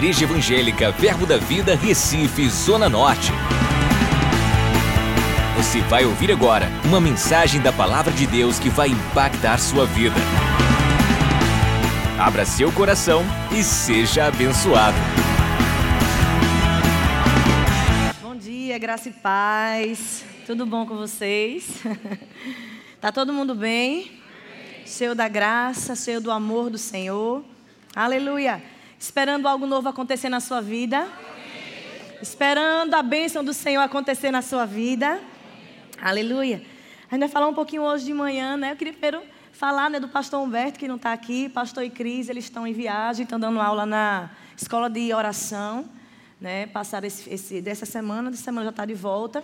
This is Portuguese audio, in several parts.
Igreja Evangélica Verbo da Vida, Recife, Zona Norte. Você vai ouvir agora uma mensagem da Palavra de Deus que vai impactar sua vida. Abra seu coração e seja abençoado. Bom dia, graça e paz. Tudo bom com vocês? Tá todo mundo bem? Cheio da graça, cheio do amor do Senhor. Aleluia. Esperando algo novo acontecer na sua vida. Esperando a bênção do Senhor acontecer na sua vida. Aleluia. A gente vai falar um pouquinho hoje de manhã, né? Eu queria primeiro falar né, do pastor Humberto, que não está aqui. Pastor e Cris, eles estão em viagem, estão dando aula na escola de oração. Né? Passaram esse, esse, dessa semana, dessa semana já está de volta.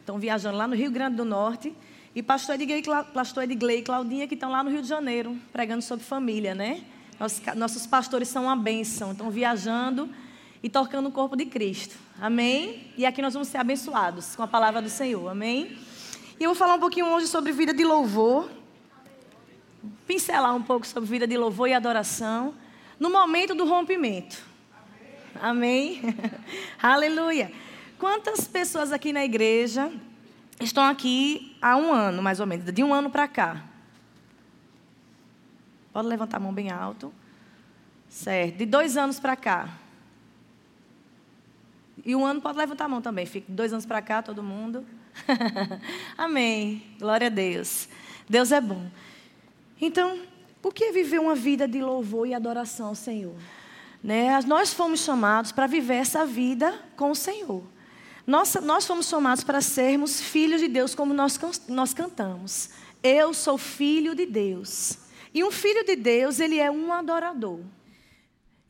Estão viajando lá no Rio Grande do Norte. E pastor Edgley, pastor Edgley e Claudinha, que estão lá no Rio de Janeiro, pregando sobre família, né? Nossos, pastores são uma bênção, estão viajando e tocando o corpo de Cristo. Amém? E aqui nós vamos ser abençoados com a palavra do Senhor. Amém? E eu vou falar um pouquinho hoje sobre vida de louvor. Pincelar um pouco sobre vida de louvor e adoração. No momento do rompimento. Amém? Aleluia. Quantas pessoas aqui na igreja estão aqui há um ano, mais ou menos, de um ano para cá. Pode levantar a mão bem alto. Certo. De dois anos para cá. E um ano pode levantar a mão também. Fica dois anos para cá, todo mundo. Amém. Glória a Deus. Deus é bom. Então, por que viver uma vida de louvor e adoração ao Senhor? Né? Nós fomos chamados para viver essa vida com o Senhor. Nós, nós fomos chamados para sermos filhos de Deus, como nós, nós cantamos. Eu sou filho de Deus. E um filho de Deus, ele é um adorador.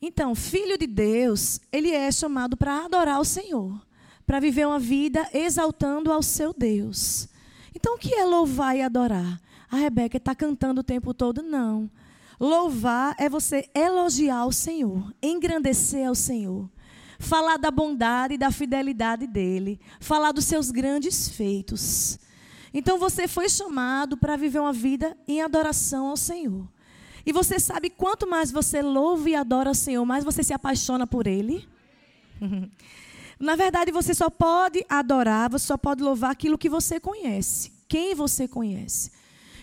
Então, filho de Deus, ele é chamado para adorar o Senhor, para viver uma vida exaltando ao seu Deus. Então, o que é louvar e adorar? A Rebeca está cantando o tempo todo? Não. Louvar é você elogiar o Senhor, engrandecer ao Senhor falar da bondade e da fidelidade dele, falar dos seus grandes feitos. Então você foi chamado para viver uma vida em adoração ao Senhor. E você sabe quanto mais você louva e adora o Senhor, mais você se apaixona por ele. Na verdade, você só pode adorar, você só pode louvar aquilo que você conhece, quem você conhece.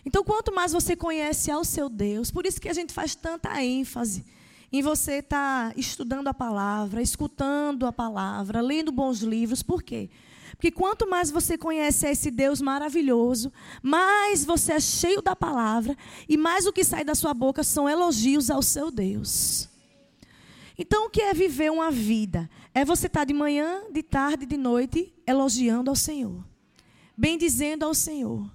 Então, quanto mais você conhece ao seu Deus, por isso que a gente faz tanta ênfase em você estar tá estudando a palavra, escutando a palavra, lendo bons livros. Por quê? Porque quanto mais você conhece esse Deus maravilhoso, mais você é cheio da palavra e mais o que sai da sua boca são elogios ao seu Deus. Então, o que é viver uma vida? É você estar tá de manhã, de tarde, de noite elogiando ao Senhor, bendizendo ao Senhor.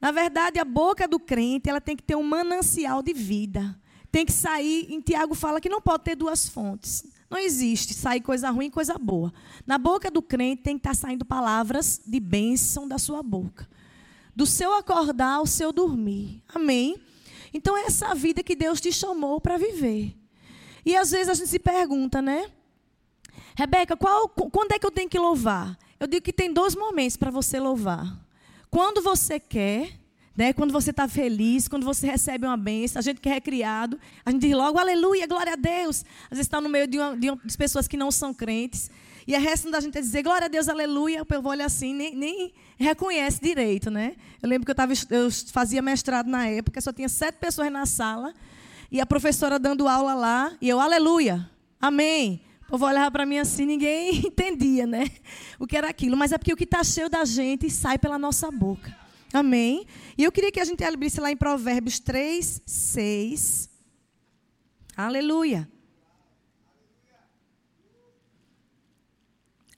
Na verdade, a boca do crente ela tem que ter um manancial de vida tem que sair. Em Tiago fala que não pode ter duas fontes. Não existe sair coisa ruim e coisa boa. Na boca do crente tem que estar saindo palavras de bênção da sua boca. Do seu acordar ao seu dormir. Amém? Então é essa vida que Deus te chamou para viver. E às vezes a gente se pergunta, né? Rebeca, qual, quando é que eu tenho que louvar? Eu digo que tem dois momentos para você louvar. Quando você quer né? Quando você está feliz, quando você recebe uma bênção, a gente que é criado, a gente diz logo aleluia, glória a Deus. Às vezes está no meio de, uma, de, uma, de, pessoas que não são crentes. E a resto da gente é dizer glória a Deus, aleluia. O povo olha assim, nem, nem reconhece direito. Né? Eu lembro que eu, tava, eu fazia mestrado na época, só tinha sete pessoas na sala. E a professora dando aula lá, e eu, aleluia, amém. O povo olhava para mim assim, ninguém entendia né? o que era aquilo. Mas é porque o que está cheio da gente sai pela nossa boca. Amém? E eu queria que a gente abrisse lá em Provérbios 3, 6. Aleluia.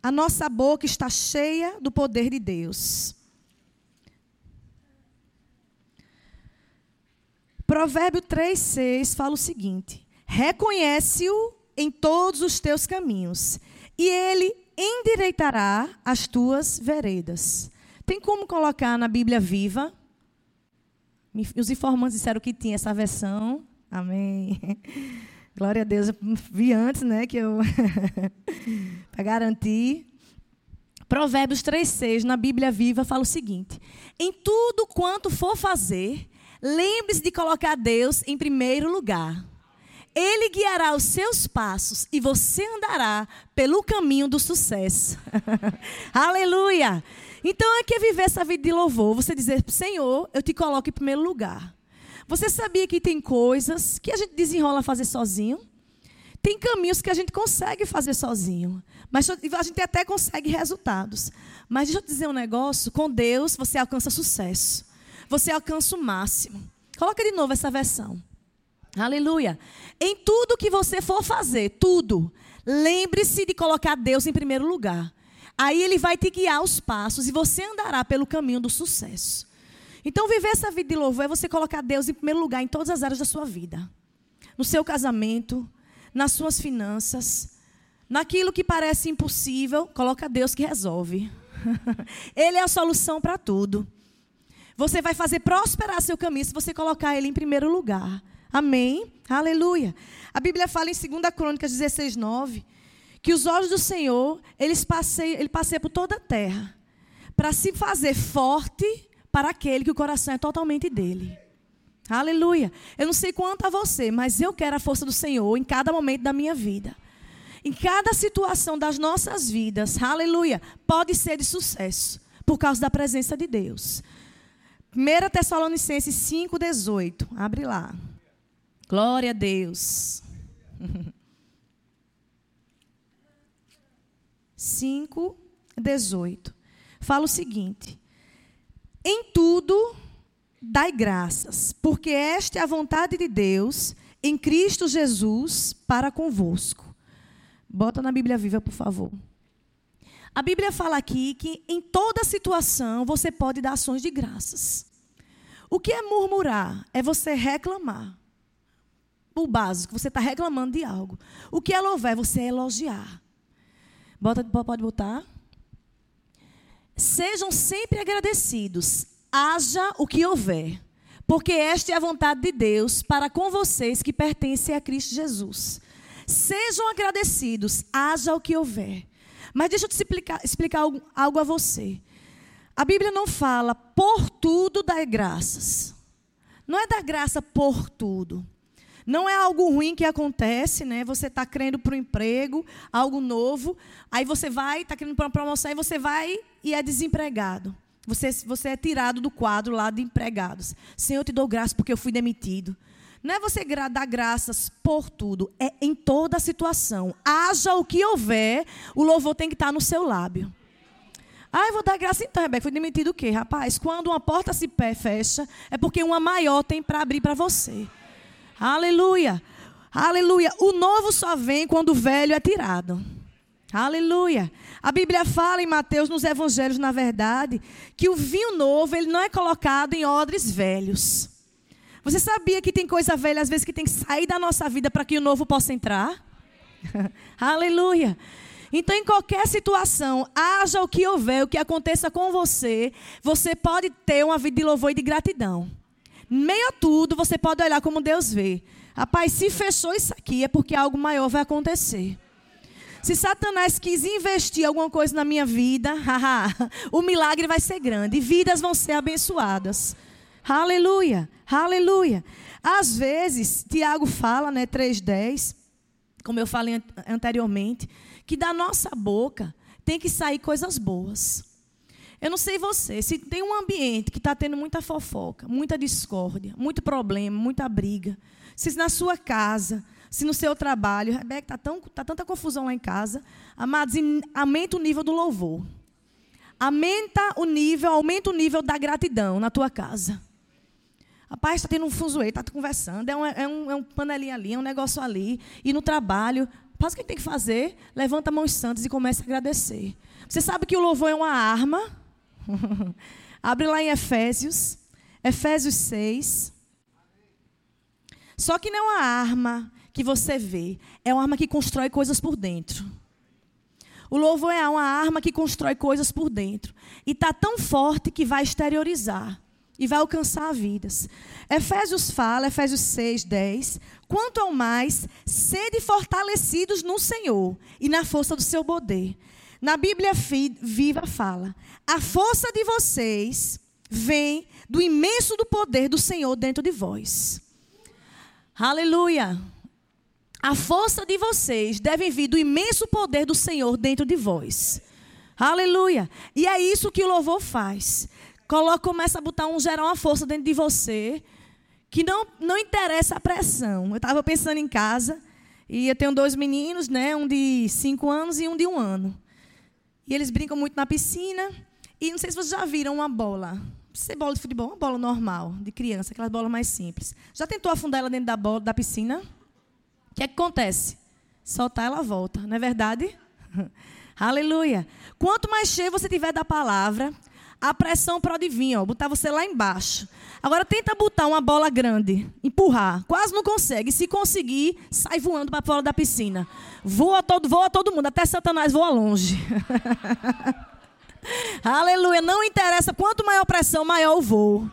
A nossa boca está cheia do poder de Deus. Provérbio 3, 6 fala o seguinte: Reconhece-o em todos os teus caminhos, e ele endireitará as tuas veredas. Tem como colocar na Bíblia viva? Os informantes disseram que tinha essa versão. Amém. Glória a Deus. Eu vi antes, né? Que eu. para garantir. Provérbios 3,6, na Bíblia Viva, fala o seguinte: Em tudo quanto for fazer, lembre-se de colocar Deus em primeiro lugar. Ele guiará os seus passos e você andará pelo caminho do sucesso. Aleluia! Então é que é viver essa vida de louvor. Você dizer, Senhor, eu te coloco em primeiro lugar. Você sabia que tem coisas que a gente desenrola fazer sozinho? Tem caminhos que a gente consegue fazer sozinho. Mas a gente até consegue resultados. Mas deixa eu te dizer um negócio: com Deus você alcança sucesso. Você alcança o máximo. Coloca de novo essa versão. Aleluia. Em tudo que você for fazer, tudo, lembre-se de colocar Deus em primeiro lugar. Aí ele vai te guiar os passos e você andará pelo caminho do sucesso. Então, viver essa vida de louvor é você colocar Deus em primeiro lugar em todas as áreas da sua vida. No seu casamento, nas suas finanças, naquilo que parece impossível, coloca Deus que resolve. ele é a solução para tudo. Você vai fazer prosperar seu caminho se você colocar ele em primeiro lugar. Amém? Aleluia. A Bíblia fala em 2 Crônicas 16, 9 que os olhos do Senhor, eles passeiam, ele passeia por toda a terra, para se fazer forte para aquele que o coração é totalmente dele. Aleluia. Eu não sei quanto a você, mas eu quero a força do Senhor em cada momento da minha vida. Em cada situação das nossas vidas, aleluia, pode ser de sucesso, por causa da presença de Deus. 1 Tessalonicenses 5,18. Abre lá. Glória a Deus. 5, 18. Fala o seguinte: Em tudo dai graças, porque esta é a vontade de Deus em Cristo Jesus para convosco. Bota na Bíblia Viva, por favor. A Bíblia fala aqui que em toda situação você pode dar ações de graças. O que é murmurar? É você reclamar. O básico, você está reclamando de algo. O que é louvar? É você elogiar. Bota, pode botar. Sejam sempre agradecidos, haja o que houver, porque esta é a vontade de Deus para com vocês que pertencem a Cristo Jesus. Sejam agradecidos, haja o que houver. Mas deixa eu te explicar, explicar algo, algo a você. A Bíblia não fala por tudo dar graças. Não é dar graça por tudo. Não é algo ruim que acontece, né? Você está crendo para o emprego, algo novo, aí você vai, está querendo para uma promoção, e você vai e é desempregado. Você, você é tirado do quadro lá de empregados. Senhor, eu te dou graça porque eu fui demitido. Não é você dar graças por tudo, é em toda a situação. Haja o que houver, o louvor tem que estar no seu lábio. Ah, eu vou dar graça então, Rebeca. Fui demitido o quê, rapaz? Quando uma porta se fecha, é porque uma maior tem para abrir para você. Aleluia. Aleluia. O novo só vem quando o velho é tirado. Aleluia. A Bíblia fala em Mateus, nos evangelhos, na verdade, que o vinho novo, ele não é colocado em odres velhos. Você sabia que tem coisa velha, às vezes, que tem que sair da nossa vida para que o novo possa entrar? Aleluia. Então, em qualquer situação, haja o que houver, o que aconteça com você, você pode ter uma vida de louvor e de gratidão meio a tudo, você pode olhar como Deus vê. Rapaz, se fechou isso aqui, é porque algo maior vai acontecer. Se Satanás quis investir alguma coisa na minha vida, o milagre vai ser grande e vidas vão ser abençoadas. Aleluia, aleluia. Às vezes, Tiago fala, né, 3:10, como eu falei anteriormente, que da nossa boca tem que sair coisas boas. Eu não sei você, se tem um ambiente que está tendo muita fofoca, muita discórdia, muito problema, muita briga, se na sua casa, se no seu trabalho, Rebeca, está tá tanta confusão lá em casa, amados, aumenta o nível do louvor. Aumenta o nível, aumenta o nível da gratidão na tua casa. Rapaz, está tendo um fuzuê, está conversando, é um, é, um, é um panelinho ali, é um negócio ali. E no trabalho, faz o que tem que fazer, levanta mãos santas e começa a agradecer. Você sabe que o louvor é uma arma Abre lá em Efésios, Efésios 6. Só que não é uma arma que você vê, é uma arma que constrói coisas por dentro. O louvor é uma arma que constrói coisas por dentro. E está tão forte que vai exteriorizar e vai alcançar vidas. Efésios fala, Efésios 6, 10. Quanto ao mais, sede fortalecidos no Senhor e na força do seu poder. Na Bíblia Viva fala: a força de vocês vem do imenso do poder do Senhor dentro de vós. Aleluia. a força de vocês deve vir do imenso poder do Senhor dentro de vós. Aleluia. E é isso que o louvor faz. Coloca, começa a botar um gerar uma força dentro de você que não, não interessa a pressão. Eu estava pensando em casa e eu tenho dois meninos, né, um de cinco anos e um de um ano. E eles brincam muito na piscina. E não sei se vocês já viram uma bola. Não bola de futebol, uma bola normal, de criança, aquelas bolas mais simples. Já tentou afundar ela dentro da bola da piscina? O que, é que acontece? Soltar, ela volta, não é verdade? Aleluia. Quanto mais cheio você tiver da palavra, a pressão pode vir, ó, botar você lá embaixo. Agora tenta botar uma bola grande, empurrar, quase não consegue. Se conseguir, sai voando para fora da piscina. Voa todo, voa todo mundo, até Satanás voa longe. Aleluia. Não interessa quanto maior pressão, maior o voo.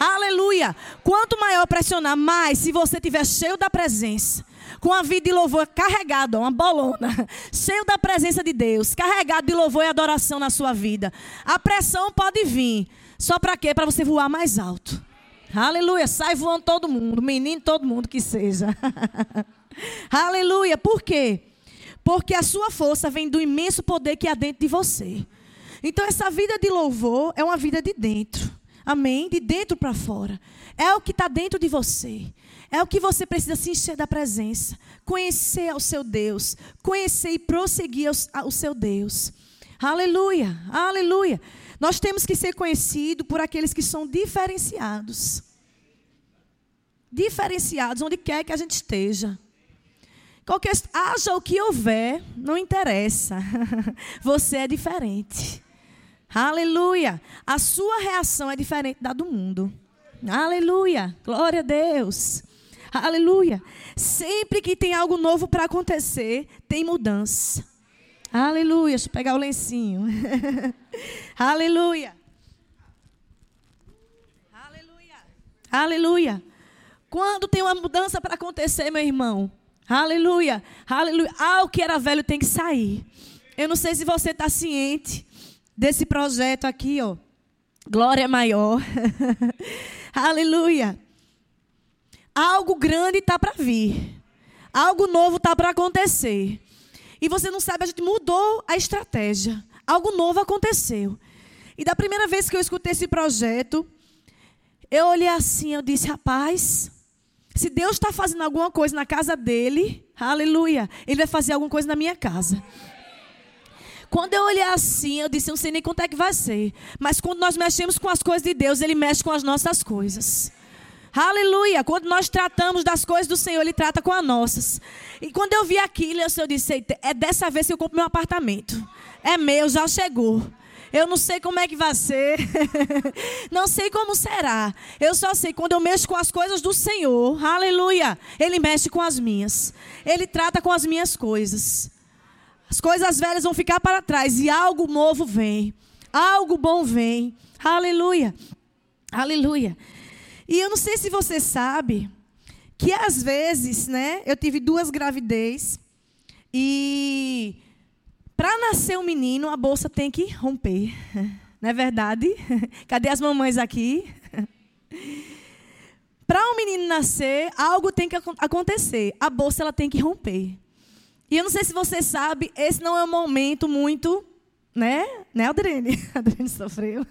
Aleluia. Quanto maior pressionar, mais se você estiver cheio da presença com a vida de louvor carregado, uma bolona, cheio da presença de Deus, carregado de louvor e adoração na sua vida. A pressão pode vir. Só para quê? Para você voar mais alto. Aleluia. Sai voando todo mundo, menino, todo mundo que seja. Aleluia. Por quê? Porque a sua força vem do imenso poder que há dentro de você. Então, essa vida de louvor é uma vida de dentro. Amém? De dentro para fora. É o que está dentro de você. É o que você precisa se encher da presença. Conhecer ao seu Deus. Conhecer e prosseguir ao, ao seu Deus. Aleluia, aleluia. Nós temos que ser conhecidos por aqueles que são diferenciados. Diferenciados onde quer que a gente esteja. Qualquer, haja o que houver, não interessa. Você é diferente. Aleluia. A sua reação é diferente da do mundo. Aleluia. Glória a Deus. Aleluia. Sempre que tem algo novo para acontecer, tem mudança. Aleluia. Deixa eu pegar o lencinho. Aleluia. Aleluia. Aleluia. Quando tem uma mudança para acontecer, meu irmão. Aleluia. Aleluia. Algo que era velho tem que sair. Eu não sei se você está ciente desse projeto aqui, ó. Glória maior. Aleluia. Algo grande está para vir. Algo novo está para acontecer. E você não sabe, a gente mudou a estratégia. Algo novo aconteceu. E da primeira vez que eu escutei esse projeto, eu olhei assim, eu disse, rapaz, se Deus está fazendo alguma coisa na casa dele, aleluia, ele vai fazer alguma coisa na minha casa. Quando eu olhei assim, eu disse, não sei nem quanto é que vai ser. Mas quando nós mexemos com as coisas de Deus, Ele mexe com as nossas coisas. Aleluia. Quando nós tratamos das coisas do Senhor, Ele trata com as nossas. E quando eu vi aquilo, eu disse, é dessa vez que eu compro meu apartamento. É meu, já chegou. Eu não sei como é que vai ser. não sei como será. Eu só sei quando eu mexo com as coisas do Senhor. Aleluia. Ele mexe com as minhas. Ele trata com as minhas coisas. As coisas velhas vão ficar para trás e algo novo vem. Algo bom vem. Aleluia. Aleluia. E eu não sei se você sabe que às vezes, né, eu tive duas gravidez e para nascer um menino, a bolsa tem que romper. Não é verdade? Cadê as mamães aqui? Para um menino nascer, algo tem que acontecer. A bolsa ela tem que romper. E eu não sei se você sabe, esse não é um momento muito, né? Né, Adriane? Adriane sofreu.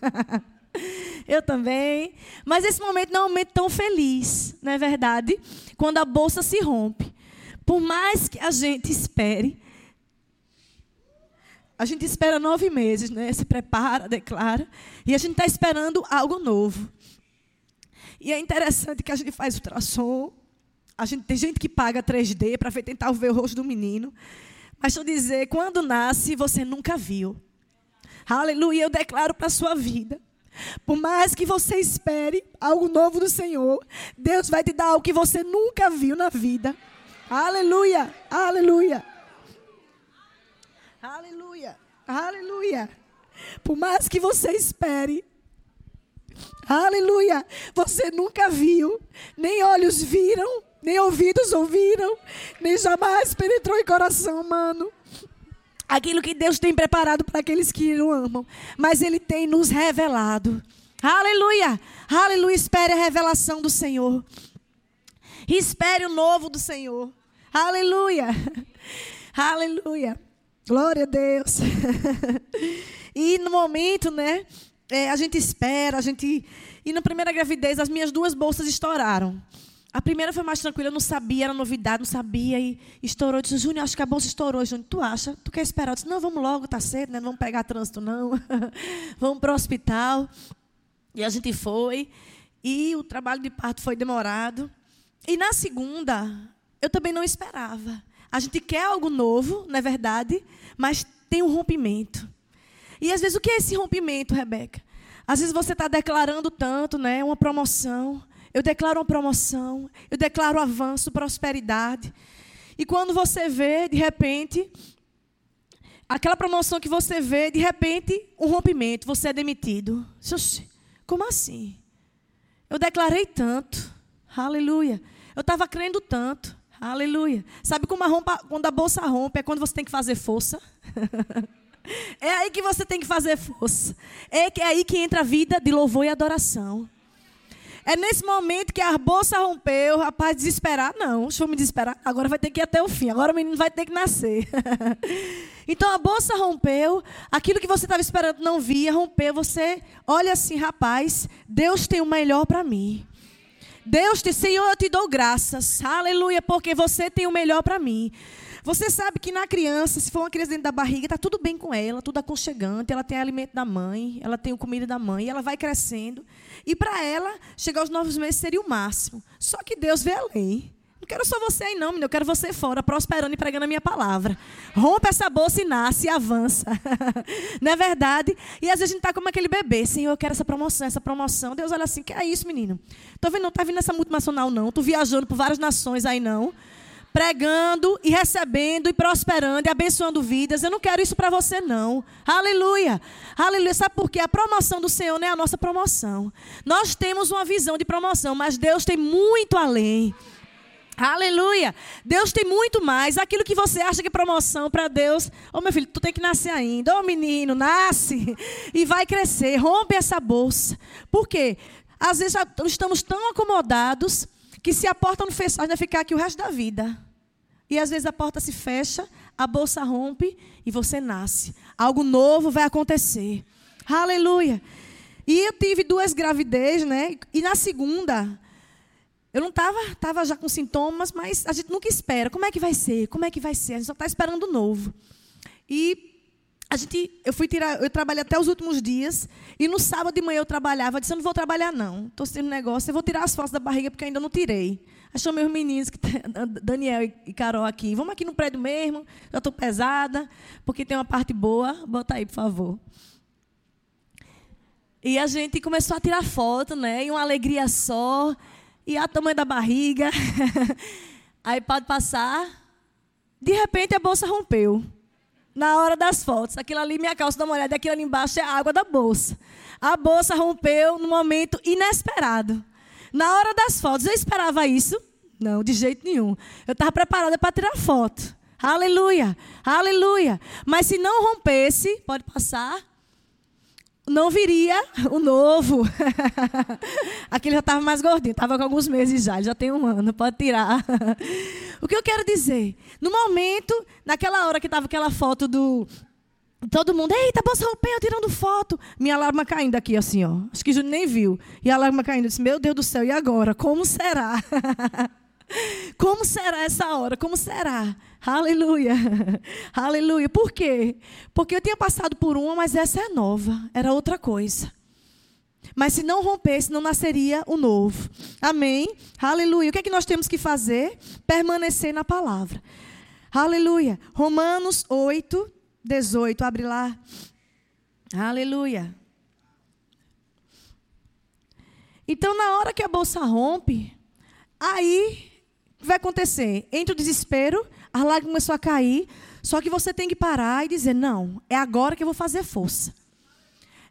Eu também. Mas esse momento não é um momento tão feliz, não é verdade? Quando a bolsa se rompe. Por mais que a gente espere, a gente espera nove meses, né? Se prepara, declara. E a gente está esperando algo novo. E é interessante que a gente faz ultrassom, a gente, tem gente que paga 3D para tentar ver o rosto do menino. Mas eu dizer, quando nasce, você nunca viu. Aleluia, eu declaro para a sua vida. Por mais que você espere algo novo do Senhor, Deus vai te dar algo que você nunca viu na vida. Aleluia, aleluia. Aleluia, aleluia. Por mais que você espere, aleluia, você nunca viu, nem olhos viram, nem ouvidos ouviram, nem jamais penetrou em coração humano. Aquilo que Deus tem preparado para aqueles que o amam, mas Ele tem nos revelado. Aleluia! Aleluia! Espere a revelação do Senhor. Espere o novo do Senhor. Aleluia. Aleluia. Glória a Deus. e no momento, né? É, a gente espera, a gente. E na primeira gravidez, as minhas duas bolsas estouraram. A primeira foi mais tranquila, eu não sabia, era novidade, não sabia. E estourou. Eu disse, Júnior, acho que a bolsa estourou. Júnior, tu acha? Tu quer esperar? Eu disse, não, vamos logo, tá cedo, né? Não vamos pegar trânsito, não. vamos para o hospital. E a gente foi. E o trabalho de parto foi demorado. E na segunda, eu também não esperava. A gente quer algo novo, não é verdade? Mas tem um rompimento. E às vezes, o que é esse rompimento, Rebeca? Às vezes você está declarando tanto, né? Uma promoção. Eu declaro uma promoção, eu declaro avanço, prosperidade. E quando você vê, de repente, aquela promoção que você vê, de repente, um rompimento, você é demitido. Como assim? Eu declarei tanto. Aleluia. Eu estava crendo tanto. Aleluia. Sabe como a rompa, quando a bolsa rompe, é quando você tem que fazer força? é aí que você tem que fazer força. É, é aí que entra a vida de louvor e adoração. É nesse momento que a bolsa rompeu, rapaz desesperar. Não, deixa eu me desesperar. Agora vai ter que ir até o fim. Agora o menino vai ter que nascer. então a bolsa rompeu. Aquilo que você estava esperando não via, rompeu. Você olha assim, rapaz, Deus tem o melhor para mim. Deus te, Senhor, eu te dou graças. Aleluia, porque você tem o melhor para mim. Você sabe que na criança, se for uma criança dentro da barriga, está tudo bem com ela, tudo aconchegante, ela tem alimento da mãe, ela tem comida da mãe, ela vai crescendo. E para ela, chegar aos nove meses seria o máximo. Só que Deus vê além. Não quero só você aí, não, menino. Eu quero você fora, prosperando e pregando a minha palavra. Rompe essa bolsa e nasce e avança. não é verdade? E às vezes a gente está como aquele bebê. Senhor, eu quero essa promoção, essa promoção. Deus olha assim, que é isso, menino? Tô vendo, não tá vindo essa multinacional, não. Tô viajando por várias nações aí, não pregando e recebendo e prosperando e abençoando vidas. Eu não quero isso para você, não. Aleluia. Aleluia. Sabe por quê? A promoção do Senhor não é a nossa promoção. Nós temos uma visão de promoção, mas Deus tem muito além. Aleluia. Deus tem muito mais. Aquilo que você acha que é promoção para Deus. Ô oh, meu filho, tu tem que nascer ainda. Ô oh, menino, nasce e vai crescer. Rompe essa bolsa. Por quê? Às vezes estamos tão acomodados que se a porta não fechar, vai ficar aqui o resto da vida. E às vezes a porta se fecha, a bolsa rompe e você nasce. Algo novo vai acontecer. Aleluia. E eu tive duas gravidez, né? E na segunda, eu não estava tava já com sintomas, mas a gente nunca espera. Como é que vai ser? Como é que vai ser? A gente só está esperando o novo. E a gente, eu fui tirar, eu trabalhei até os últimos dias e no sábado de manhã eu trabalhava, eu disse, eu não vou trabalhar não, estou sendo negócio, eu vou tirar as fotos da barriga porque ainda não tirei. Aí chamei os meninos, que Daniel e Carol aqui, vamos aqui no prédio mesmo, já estou pesada, porque tem uma parte boa, bota aí, por favor. E a gente começou a tirar foto, né, e uma alegria só, e a tamanho da barriga. aí pode passar, de repente a bolsa rompeu na hora das fotos. Aquilo ali, minha calça, dá uma olhada, aquilo ali embaixo é a água da bolsa. A bolsa rompeu num momento inesperado. Na hora das fotos, eu esperava isso? Não, de jeito nenhum. Eu estava preparada para tirar foto. Aleluia, aleluia. Mas se não rompesse, pode passar, não viria o novo. Aquele já estava mais gordinho, estava com alguns meses já, já tem um ano, pode tirar. o que eu quero dizer? No momento, naquela hora que estava aquela foto do. Todo mundo, eita, bolsa rompeu, tirando foto. Minha alarma caindo aqui, assim, ó. Acho que Júnior nem viu. E a alarma caindo. Eu disse, meu Deus do céu, e agora? Como será? Como será essa hora? Como será? Aleluia. Aleluia. Por quê? Porque eu tinha passado por uma, mas essa é nova. Era outra coisa. Mas se não rompesse, não nasceria o novo. Amém? Aleluia. O que é que nós temos que fazer? Permanecer na palavra. Aleluia. Romanos 8, 18. Abre lá. Aleluia. Então, na hora que a bolsa rompe, aí vai acontecer? Entre o desespero, a lágrima começou a cair, só que você tem que parar e dizer: não, é agora que eu vou fazer força.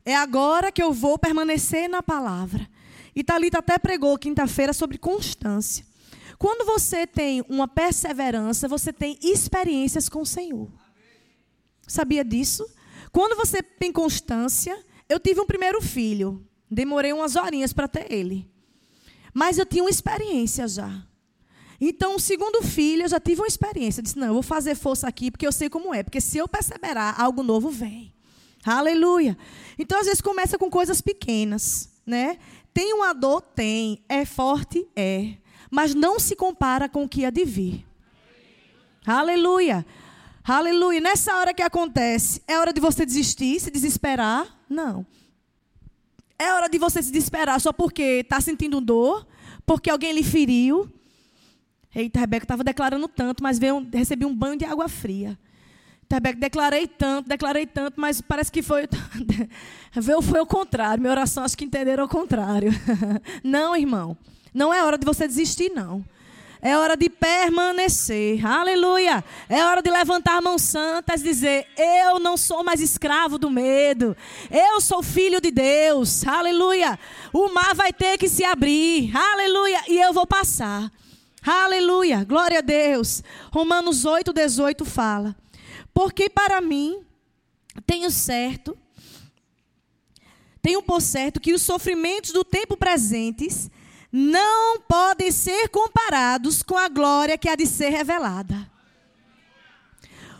É agora que eu vou permanecer na palavra. E Talita até pregou quinta-feira sobre constância. Quando você tem uma perseverança, você tem experiências com o Senhor. Sabia disso? Quando você tem constância, eu tive um primeiro filho. Demorei umas horinhas para ter ele. Mas eu tinha uma experiência já. Então, o segundo filho, eu já tive uma experiência. Eu disse, não, eu vou fazer força aqui, porque eu sei como é. Porque se eu perseverar, algo novo vem. Aleluia. Então, às vezes, começa com coisas pequenas, né? Tem uma dor? Tem. É forte? É. Mas não se compara com o que há de vir. Aleluia. Aleluia. Nessa hora que acontece, é hora de você desistir, se desesperar? Não. É hora de você se desesperar só porque está sentindo dor, porque alguém lhe feriu, Eita, Rebeca estava declarando tanto, mas veio, recebi um banho de água fria. Rebeca, declarei tanto, declarei tanto, mas parece que foi. veio, foi o contrário. Minha oração, acho que entenderam o contrário. Não, irmão. Não é hora de você desistir, não. É hora de permanecer. Aleluia. É hora de levantar mãos santas e dizer: Eu não sou mais escravo do medo. Eu sou filho de Deus. Aleluia. O mar vai ter que se abrir. Aleluia. E eu vou passar. Aleluia, glória a Deus. Romanos 8, 18 fala: Porque para mim tenho certo, tenho por certo que os sofrimentos do tempo presentes não podem ser comparados com a glória que há de ser revelada.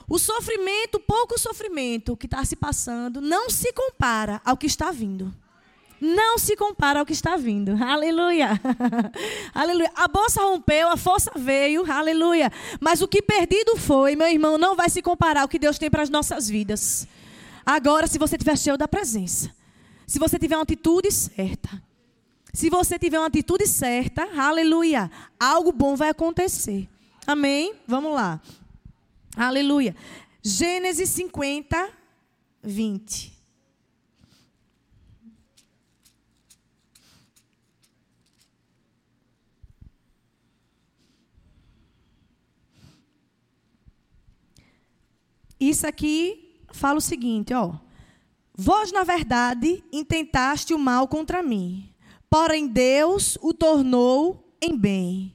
O sofrimento, pouco sofrimento que está se passando, não se compara ao que está vindo não se compara ao que está vindo. Aleluia. Aleluia. A bolsa rompeu, a força veio. Aleluia. Mas o que perdido foi, meu irmão, não vai se comparar ao que Deus tem para as nossas vidas. Agora, se você tiver cheio da presença, se você tiver uma atitude certa, se você tiver uma atitude certa, aleluia, algo bom vai acontecer. Amém? Vamos lá. Aleluia. Gênesis 50, 20. Isso aqui fala o seguinte, ó. Vós, na verdade, intentaste o mal contra mim, porém Deus o tornou em bem,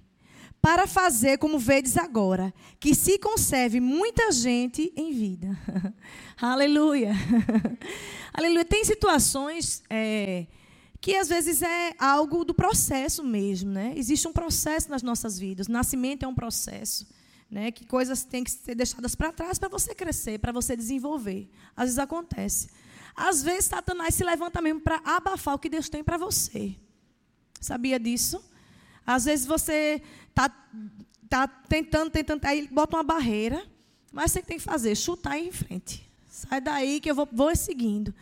para fazer como vedes agora, que se conserve muita gente em vida. Aleluia. Aleluia. Tem situações é, que às vezes é algo do processo mesmo, né? Existe um processo nas nossas vidas. O nascimento é um processo. Né, que coisas têm que ser deixadas para trás para você crescer, para você desenvolver. Às vezes acontece. Às vezes Satanás se levanta mesmo para abafar o que Deus tem para você. Sabia disso? Às vezes você está tá tentando, tentando, aí bota uma barreira, mas você tem que fazer, chutar em frente. Sai daí que eu vou, vou seguindo.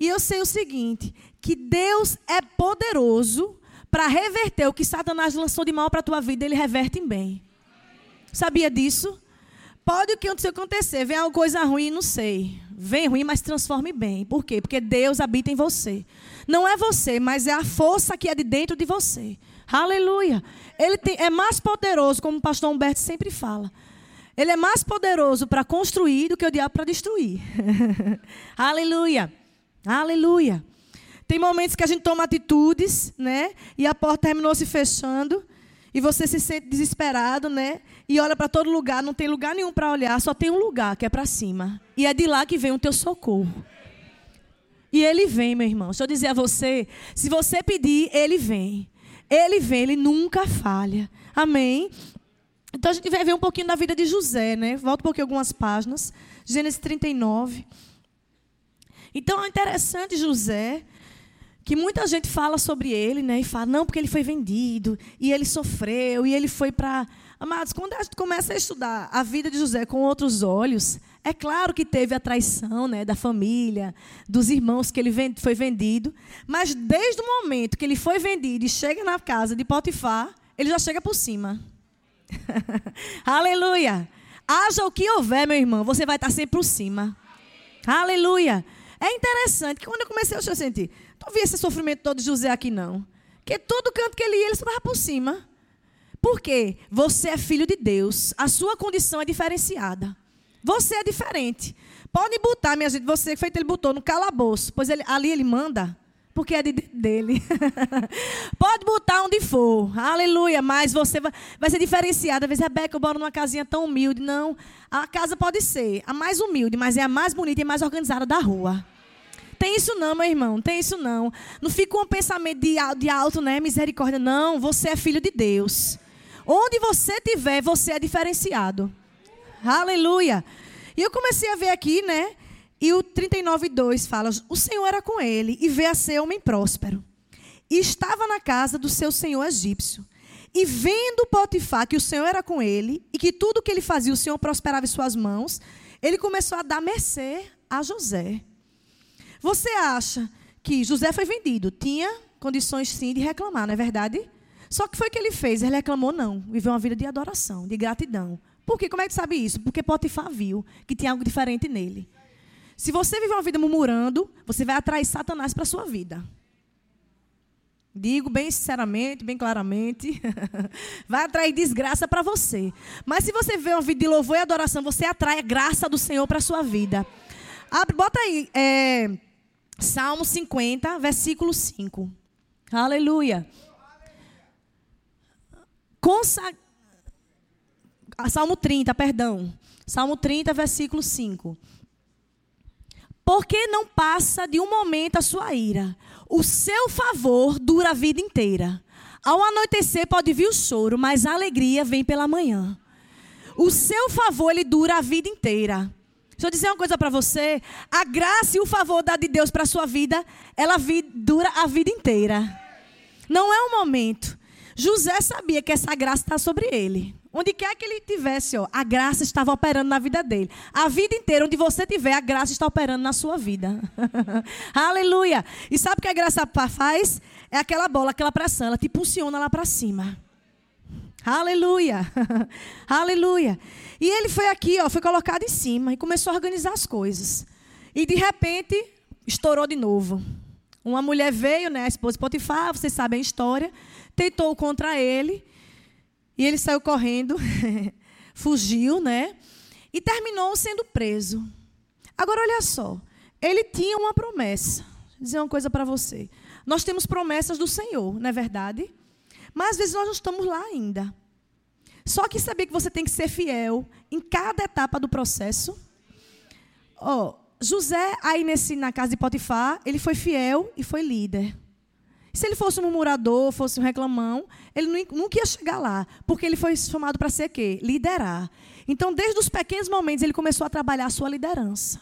E eu sei o seguinte, que Deus é poderoso para reverter o que Satanás lançou de mal para a tua vida, ele reverte em bem. Sabia disso? Pode o que acontecer, vem alguma coisa ruim, não sei. Vem ruim, mas transforme bem. Por quê? Porque Deus habita em você. Não é você, mas é a força que é de dentro de você. Aleluia. Ele tem, é mais poderoso, como o pastor Humberto sempre fala. Ele é mais poderoso para construir do que o diabo para destruir. Aleluia. Aleluia. Tem momentos que a gente toma atitudes, né? E a porta terminou se fechando. E você se sente desesperado, né? E olha para todo lugar, não tem lugar nenhum para olhar, só tem um lugar que é para cima. E é de lá que vem o teu socorro. E ele vem, meu irmão. Deixa eu dizer a você, se você pedir, ele vem. Ele vem, ele nunca falha. Amém? Então a gente vai ver um pouquinho da vida de José, né? Volta um pouquinho algumas páginas. Gênesis 39. Então é interessante José, que muita gente fala sobre ele, né? E fala, não, porque ele foi vendido, e ele sofreu, e ele foi para. Amados, quando a gente começa a estudar a vida de José com outros olhos, é claro que teve a traição né, da família, dos irmãos que ele foi vendido, mas desde o momento que ele foi vendido e chega na casa de Potifar, ele já chega por cima. Aleluia! Haja o que houver, meu irmão, você vai estar sempre por cima. Aleluia! É interessante que quando eu comecei a sentir, não vi esse sofrimento todo de José aqui, não. Porque todo canto que ele ia, ele estava por cima. Por quê? Você é filho de Deus. A sua condição é diferenciada. Você é diferente. Pode botar, minha gente, você feito ele botou no calabouço, pois ele, ali ele manda, porque é de, dele. Pode botar onde for, aleluia, mas você vai, vai ser diferenciada. Às vezes, Rebeca, eu moro numa casinha tão humilde. Não, a casa pode ser a mais humilde, mas é a mais bonita e mais organizada da rua. Tem isso não, meu irmão, tem isso não. Não fica um pensamento de, de alto, né? Misericórdia. Não, você é filho de Deus. Onde você estiver, você é diferenciado. Aleluia. E eu comecei a ver aqui, né? E o 39,2 fala: O Senhor era com ele e veio a ser homem próspero. E estava na casa do seu senhor egípcio. E vendo Potifar que o Senhor era com ele e que tudo que ele fazia o Senhor prosperava em suas mãos, ele começou a dar mercê a José. Você acha que José foi vendido? Tinha condições sim de reclamar, não é verdade? Só que foi o que ele fez, ele reclamou não, viveu uma vida de adoração, de gratidão. Por quê? Como é que sabe isso? Porque Potifar viu que tinha algo diferente nele. Se você viver uma vida murmurando, você vai atrair Satanás para a sua vida. Digo bem sinceramente, bem claramente, vai atrair desgraça para você. Mas se você vê uma vida de louvor e adoração, você atrai a graça do Senhor para a sua vida. Abre, bota aí, é, Salmo 50, versículo 5. Aleluia. Consa... Salmo 30, perdão. Salmo 30, versículo 5. Porque não passa de um momento a sua ira. O seu favor dura a vida inteira. Ao anoitecer pode vir o choro, mas a alegria vem pela manhã. O seu favor ele dura a vida inteira. Deixa eu dizer uma coisa para você, a graça e o favor da de Deus para a sua vida, ela dura a vida inteira. Não é um momento. José sabia que essa graça está sobre ele. Onde quer que ele tivesse, ó, a graça estava operando na vida dele. A vida inteira, onde você tiver, a graça está operando na sua vida. Aleluia. E sabe o que a graça faz? É aquela bola, aquela pressão, ela te impulsiona lá para cima. Aleluia. Aleluia. E ele foi aqui, ó, foi colocado em cima e começou a organizar as coisas. E de repente, estourou de novo. Uma mulher veio, né, a esposa de Potifar, vocês sabem a história, tentou contra ele e ele saiu correndo, fugiu, né? E terminou sendo preso. Agora, olha só. Ele tinha uma promessa. Vou dizer uma coisa para você. Nós temos promessas do Senhor, não é verdade? Mas às vezes nós não estamos lá ainda. Só que saber que você tem que ser fiel em cada etapa do processo. Ó, oh, José, aí nesse, na casa de Potifar, ele foi fiel e foi líder. Se ele fosse um murmurador, fosse um reclamão, ele nunca ia chegar lá, porque ele foi chamado para ser quê? Liderar. Então, desde os pequenos momentos, ele começou a trabalhar a sua liderança.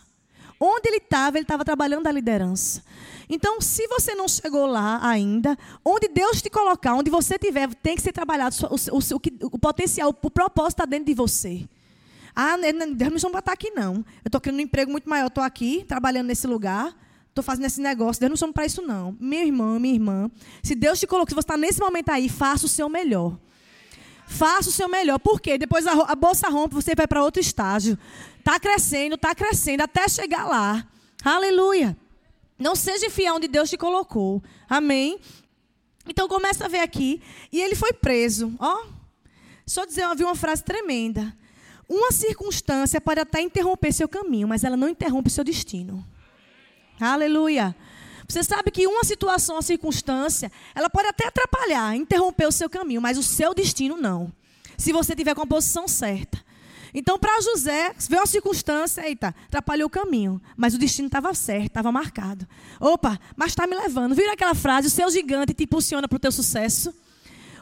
Onde ele estava, ele estava trabalhando a liderança. Então, se você não chegou lá ainda, onde Deus te colocar, onde você estiver, tem que ser trabalhado o, o, o, o potencial, o propósito está dentro de você. Ah, né, né, Deus não vai estar aqui, não. Eu estou querendo um emprego muito maior, estou aqui, trabalhando nesse lugar estou fazendo esse negócio, Deus não chama para isso não. Meu irmão, minha irmã, se Deus te colocou, se você está nesse momento aí, faça o seu melhor. Faça o seu melhor. Por quê? Depois a, a bolsa rompe, você vai para outro estágio. Está crescendo, está crescendo, até chegar lá. Aleluia. Não seja fiel onde Deus te colocou. Amém? Então começa a ver aqui. E ele foi preso. Ó, só dizer, eu uma frase tremenda. Uma circunstância pode até interromper seu caminho, mas ela não interrompe seu destino. Aleluia. Você sabe que uma situação, uma circunstância, ela pode até atrapalhar, interromper o seu caminho, mas o seu destino não. Se você tiver com a posição certa. Então, para José, veio uma circunstância, eita, atrapalhou o caminho, mas o destino estava certo, estava marcado. Opa, mas está me levando. Vira aquela frase: o seu gigante te impulsiona para o teu sucesso.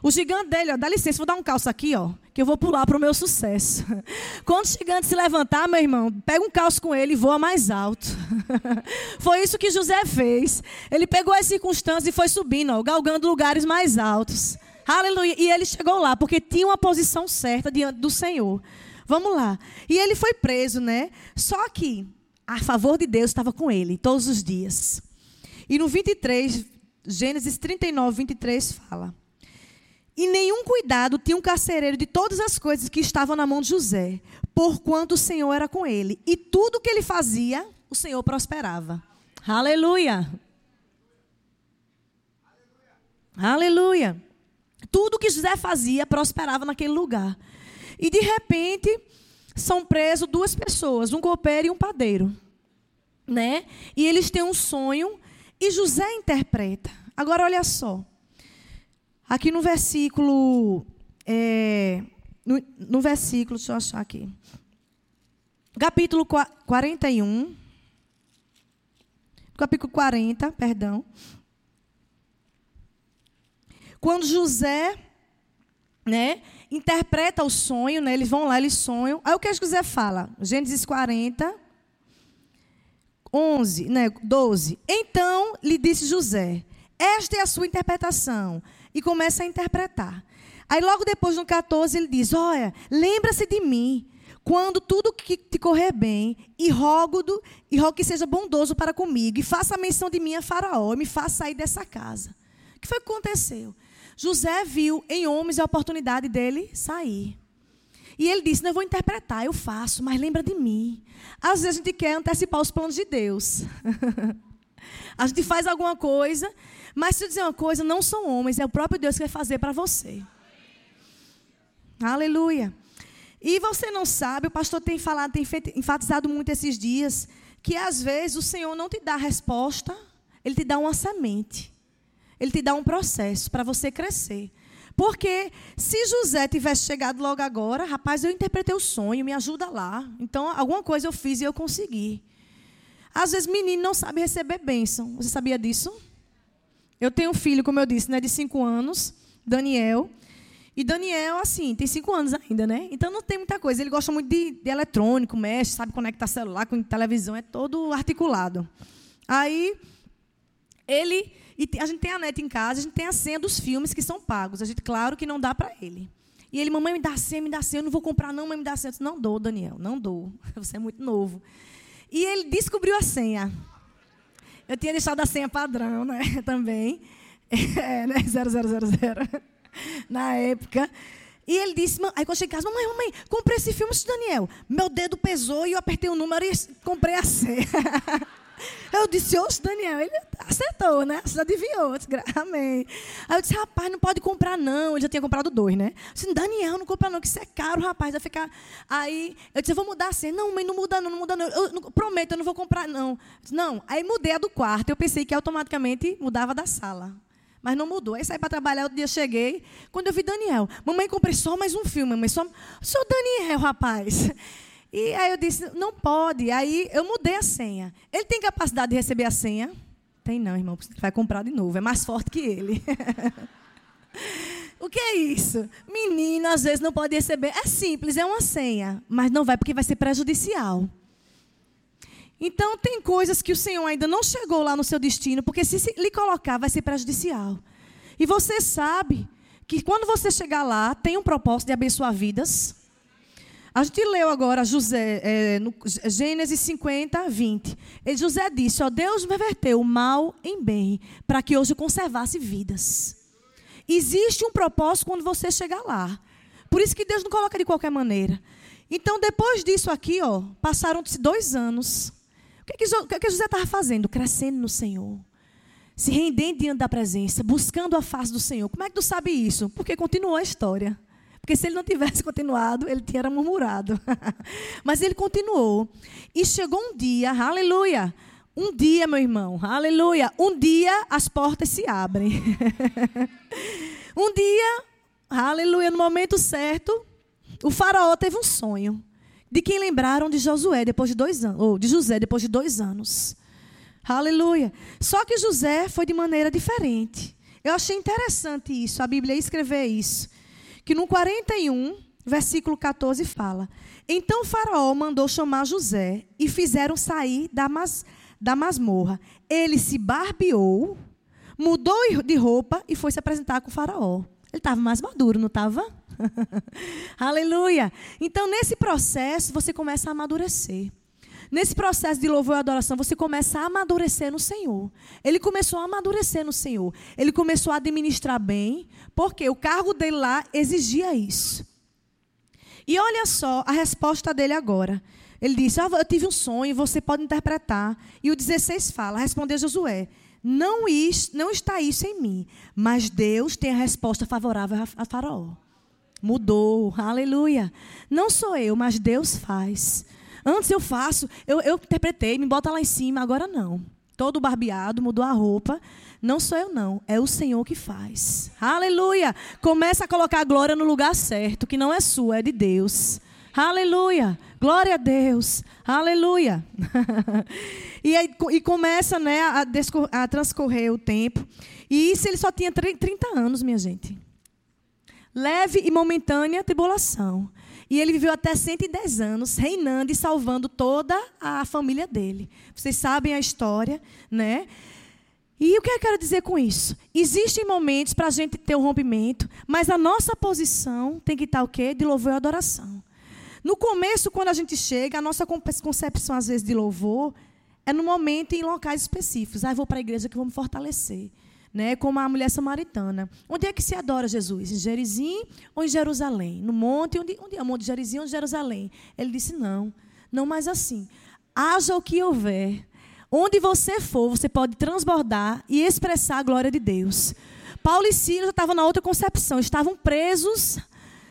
O gigante dele, ó, dá licença, vou dar um calço aqui, ó, que eu vou pular para o meu sucesso. Quando o gigante se levantar, meu irmão, pega um calço com ele e voa mais alto. foi isso que José fez. Ele pegou as circunstâncias e foi subindo, ó, galgando lugares mais altos. Aleluia. E ele chegou lá, porque tinha uma posição certa diante do Senhor. Vamos lá. E ele foi preso, né? Só que a favor de Deus estava com ele todos os dias. E no 23, Gênesis 39, 23 fala. E nenhum cuidado tinha um carcereiro de todas as coisas que estavam na mão de José, porquanto o Senhor era com ele. E tudo que ele fazia, o Senhor prosperava. Aleluia. Aleluia. Tudo que José fazia prosperava naquele lugar. E de repente, são presos duas pessoas, um copeiro e um padeiro. Né? E eles têm um sonho e José interpreta. Agora olha só. Aqui no versículo. É, no, no versículo, deixa eu achar aqui. Capítulo 41. Capítulo 40, perdão. Quando José né, interpreta o sonho, né, eles vão lá, eles sonham. Aí o que José fala? Gênesis 40, 11, né, 12. Então lhe disse José: Esta é a sua interpretação. E começa a interpretar. Aí logo depois, no 14, ele diz: Olha, lembra-se de mim quando tudo que te correr bem, e rogo, do, e rogo que seja bondoso para comigo, e faça menção de mim a Faraó, e me faça sair dessa casa. O que foi que aconteceu? José viu em homens a oportunidade dele sair. E ele disse: Não, eu vou interpretar, eu faço, mas lembra de mim. Às vezes a gente quer antecipar os planos de Deus. a gente faz alguma coisa, mas se eu dizer uma coisa, não são homens, é o próprio Deus que vai fazer para você. Aleluia. E você não sabe, o pastor tem falado, tem enfatizado muito esses dias, que às vezes o Senhor não te dá a resposta, ele te dá uma semente. Ele te dá um processo para você crescer. Porque se José tivesse chegado logo agora, rapaz, eu interpretei o sonho, me ajuda lá. Então, alguma coisa eu fiz e eu consegui. Às vezes, menino não sabe receber bênção. Você sabia disso? Eu tenho um filho, como eu disse, né, de cinco anos, Daniel. E Daniel, assim, tem cinco anos ainda, né? Então não tem muita coisa. Ele gosta muito de, de eletrônico, mexe, sabe conectar celular com televisão, é todo articulado. Aí, ele. E a gente tem a net em casa, a gente tem a senha dos filmes que são pagos. A gente, claro que não dá para ele. E ele, mamãe, me dá senha, me dá senha. Eu não vou comprar, não, mãe, me dá senha. Eu disse, não dou, Daniel, não dou. Você é muito novo. E ele descobriu a senha. Eu tinha deixado a senha padrão, né? Também. É, né? 0000 na época. E ele disse, aí quando eu cheguei em casa, mamãe, mamãe, comprei esse filme, Daniel. Meu dedo pesou e eu apertei o número e comprei a senha. Eu disse, oxe, Daniel, ele acertou, né? Você adivinhou. Eu disse, amém. Aí eu disse, rapaz, não pode comprar, não. Ele já tinha comprado dois, né? Eu disse, Daniel, não compra, não, que isso é caro, rapaz. Vai ficar. Aí eu disse, eu vou mudar a senha. Não, mãe, não muda, não, não muda, não. Eu, não, prometo, eu não vou comprar, não. Disse, não. Aí mudei a do quarto. Eu pensei que automaticamente mudava da sala. Mas não mudou. Aí saí para trabalhar, outro dia cheguei. Quando eu vi Daniel, mamãe, comprei só mais um filme, mamãe, só. Sou Daniel, rapaz. E aí eu disse, não pode. Aí eu mudei a senha. Ele tem capacidade de receber a senha? Tem não, irmão, vai comprar de novo. É mais forte que ele. o que é isso? Menino, às vezes, não pode receber. É simples, é uma senha. Mas não vai porque vai ser prejudicial. Então, tem coisas que o Senhor ainda não chegou lá no seu destino, porque se lhe colocar, vai ser prejudicial. E você sabe que quando você chegar lá, tem um propósito de abençoar vidas. A gente leu agora José, é, no Gênesis 50, 20. E José disse: ó, Deus me verteu o mal em bem, para que hoje conservasse vidas. Existe um propósito quando você chegar lá. Por isso que Deus não coloca de qualquer maneira. Então, depois disso aqui, ó, passaram-se dois anos. O que, que, o que, que José estava fazendo? Crescendo no Senhor. Se rendendo diante da presença, buscando a face do Senhor. Como é que tu sabe isso? Porque continuou a história. Porque se ele não tivesse continuado, ele tinha murmurado. Mas ele continuou. E chegou um dia, aleluia. Um dia, meu irmão, aleluia. Um dia as portas se abrem. um dia, aleluia, no momento certo, o faraó teve um sonho de quem lembraram de Josué depois de dois anos, ou de José depois de dois anos. Aleluia. Só que José foi de maneira diferente. Eu achei interessante isso, a Bíblia escrever isso. Que no 41, versículo 14 fala: Então Faraó mandou chamar José e fizeram sair da, mas, da masmorra. Ele se barbeou, mudou de roupa e foi se apresentar com Faraó. Ele estava mais maduro, não estava? Aleluia. Então, nesse processo, você começa a amadurecer. Nesse processo de louvor e adoração, você começa a amadurecer no Senhor. Ele começou a amadurecer no Senhor. Ele começou a administrar bem, porque o cargo dele lá exigia isso. E olha só a resposta dele agora. Ele disse: ah, Eu tive um sonho, você pode interpretar. E o 16 fala: Respondeu Josué: não, is, não está isso em mim, mas Deus tem a resposta favorável a Faraó. Mudou, aleluia. Não sou eu, mas Deus faz. Antes eu faço, eu, eu interpretei, me bota lá em cima, agora não. Todo barbeado, mudou a roupa. Não sou eu, não. É o Senhor que faz. Aleluia. Começa a colocar a glória no lugar certo, que não é sua, é de Deus. Aleluia. Glória a Deus. Aleluia. e, aí, e começa né, a, a transcorrer o tempo. E isso ele só tinha 30 anos, minha gente. leve e momentânea tribulação. E ele viveu até 110 anos, reinando e salvando toda a família dele. Vocês sabem a história, né? E o que eu quero dizer com isso? Existem momentos para a gente ter um rompimento, mas a nossa posição tem que estar o quê? De louvor e adoração. No começo, quando a gente chega, a nossa concepção, às vezes, de louvor é no momento em locais específicos. Ah, vou para a igreja que vou me fortalecer. Né? Como a mulher samaritana. Onde é que se adora Jesus? Em Gerizim ou em Jerusalém? No monte, onde, onde é o monte Gerizim ou Jerusalém? Ele disse, não, não mais assim. Haja o que houver. Onde você for, você pode transbordar e expressar a glória de Deus. Paulo e Silas estavam na outra concepção, estavam presos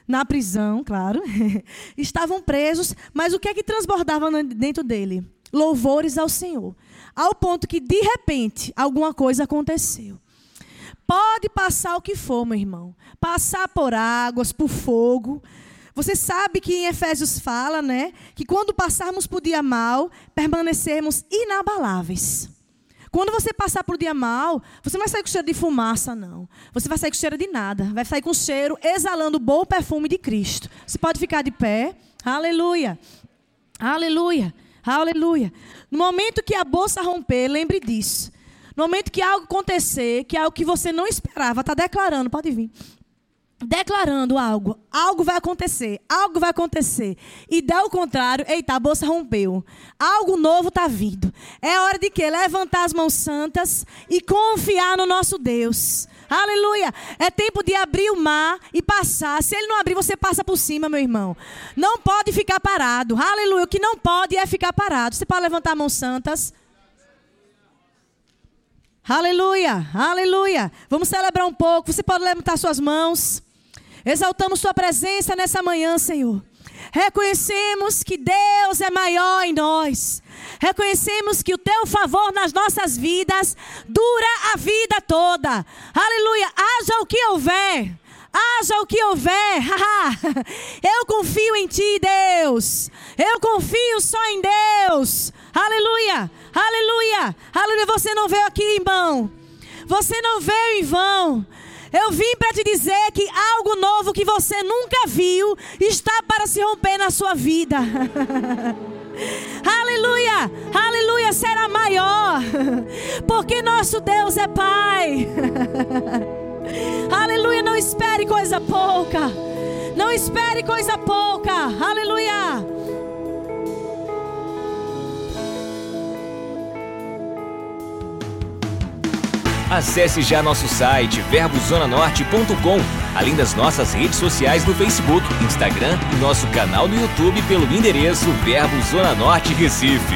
na prisão, claro. estavam presos, mas o que é que transbordava dentro dele? Louvores ao Senhor. Ao ponto que, de repente, alguma coisa aconteceu. Pode passar o que for, meu irmão. Passar por águas, por fogo. Você sabe que em Efésios fala, né? Que quando passarmos por dia mal, permanecermos inabaláveis. Quando você passar por dia mal, você não vai sair com cheiro de fumaça, não. Você vai sair com cheiro de nada. Vai sair com cheiro exalando o bom perfume de Cristo. Você pode ficar de pé. Aleluia. Aleluia. Aleluia. No momento que a bolsa romper, lembre disso. No momento que algo acontecer, que é algo que você não esperava, está declarando, pode vir declarando algo, algo vai acontecer, algo vai acontecer, e dá o contrário, eita, a bolsa rompeu, algo novo está vindo. É hora de que levantar as mãos santas e confiar no nosso Deus. Aleluia! É tempo de abrir o mar e passar. Se ele não abrir, você passa por cima, meu irmão. Não pode ficar parado. Aleluia! O que não pode é ficar parado. Você pode levantar as mãos santas. Aleluia! Aleluia! Vamos celebrar um pouco. Você pode levantar suas mãos. Exaltamos Sua presença nessa manhã, Senhor. Reconhecemos que Deus é maior em nós. Reconhecemos que o teu favor nas nossas vidas dura a vida toda. Aleluia. Haja o que houver. Haja o que houver. Eu confio em ti, Deus. Eu confio só em Deus. Aleluia. Aleluia. Aleluia. Você não veio aqui em vão. Você não veio em vão. Eu vim para te dizer que algo novo que você nunca viu está para se romper na sua vida. aleluia, aleluia, será maior, porque nosso Deus é Pai. Aleluia, não espere coisa pouca, não espere coisa pouca, aleluia. Acesse já nosso site verbozonanorte.com, além das nossas redes sociais no Facebook, Instagram e nosso canal no YouTube pelo endereço Verbo Zona Norte Recife.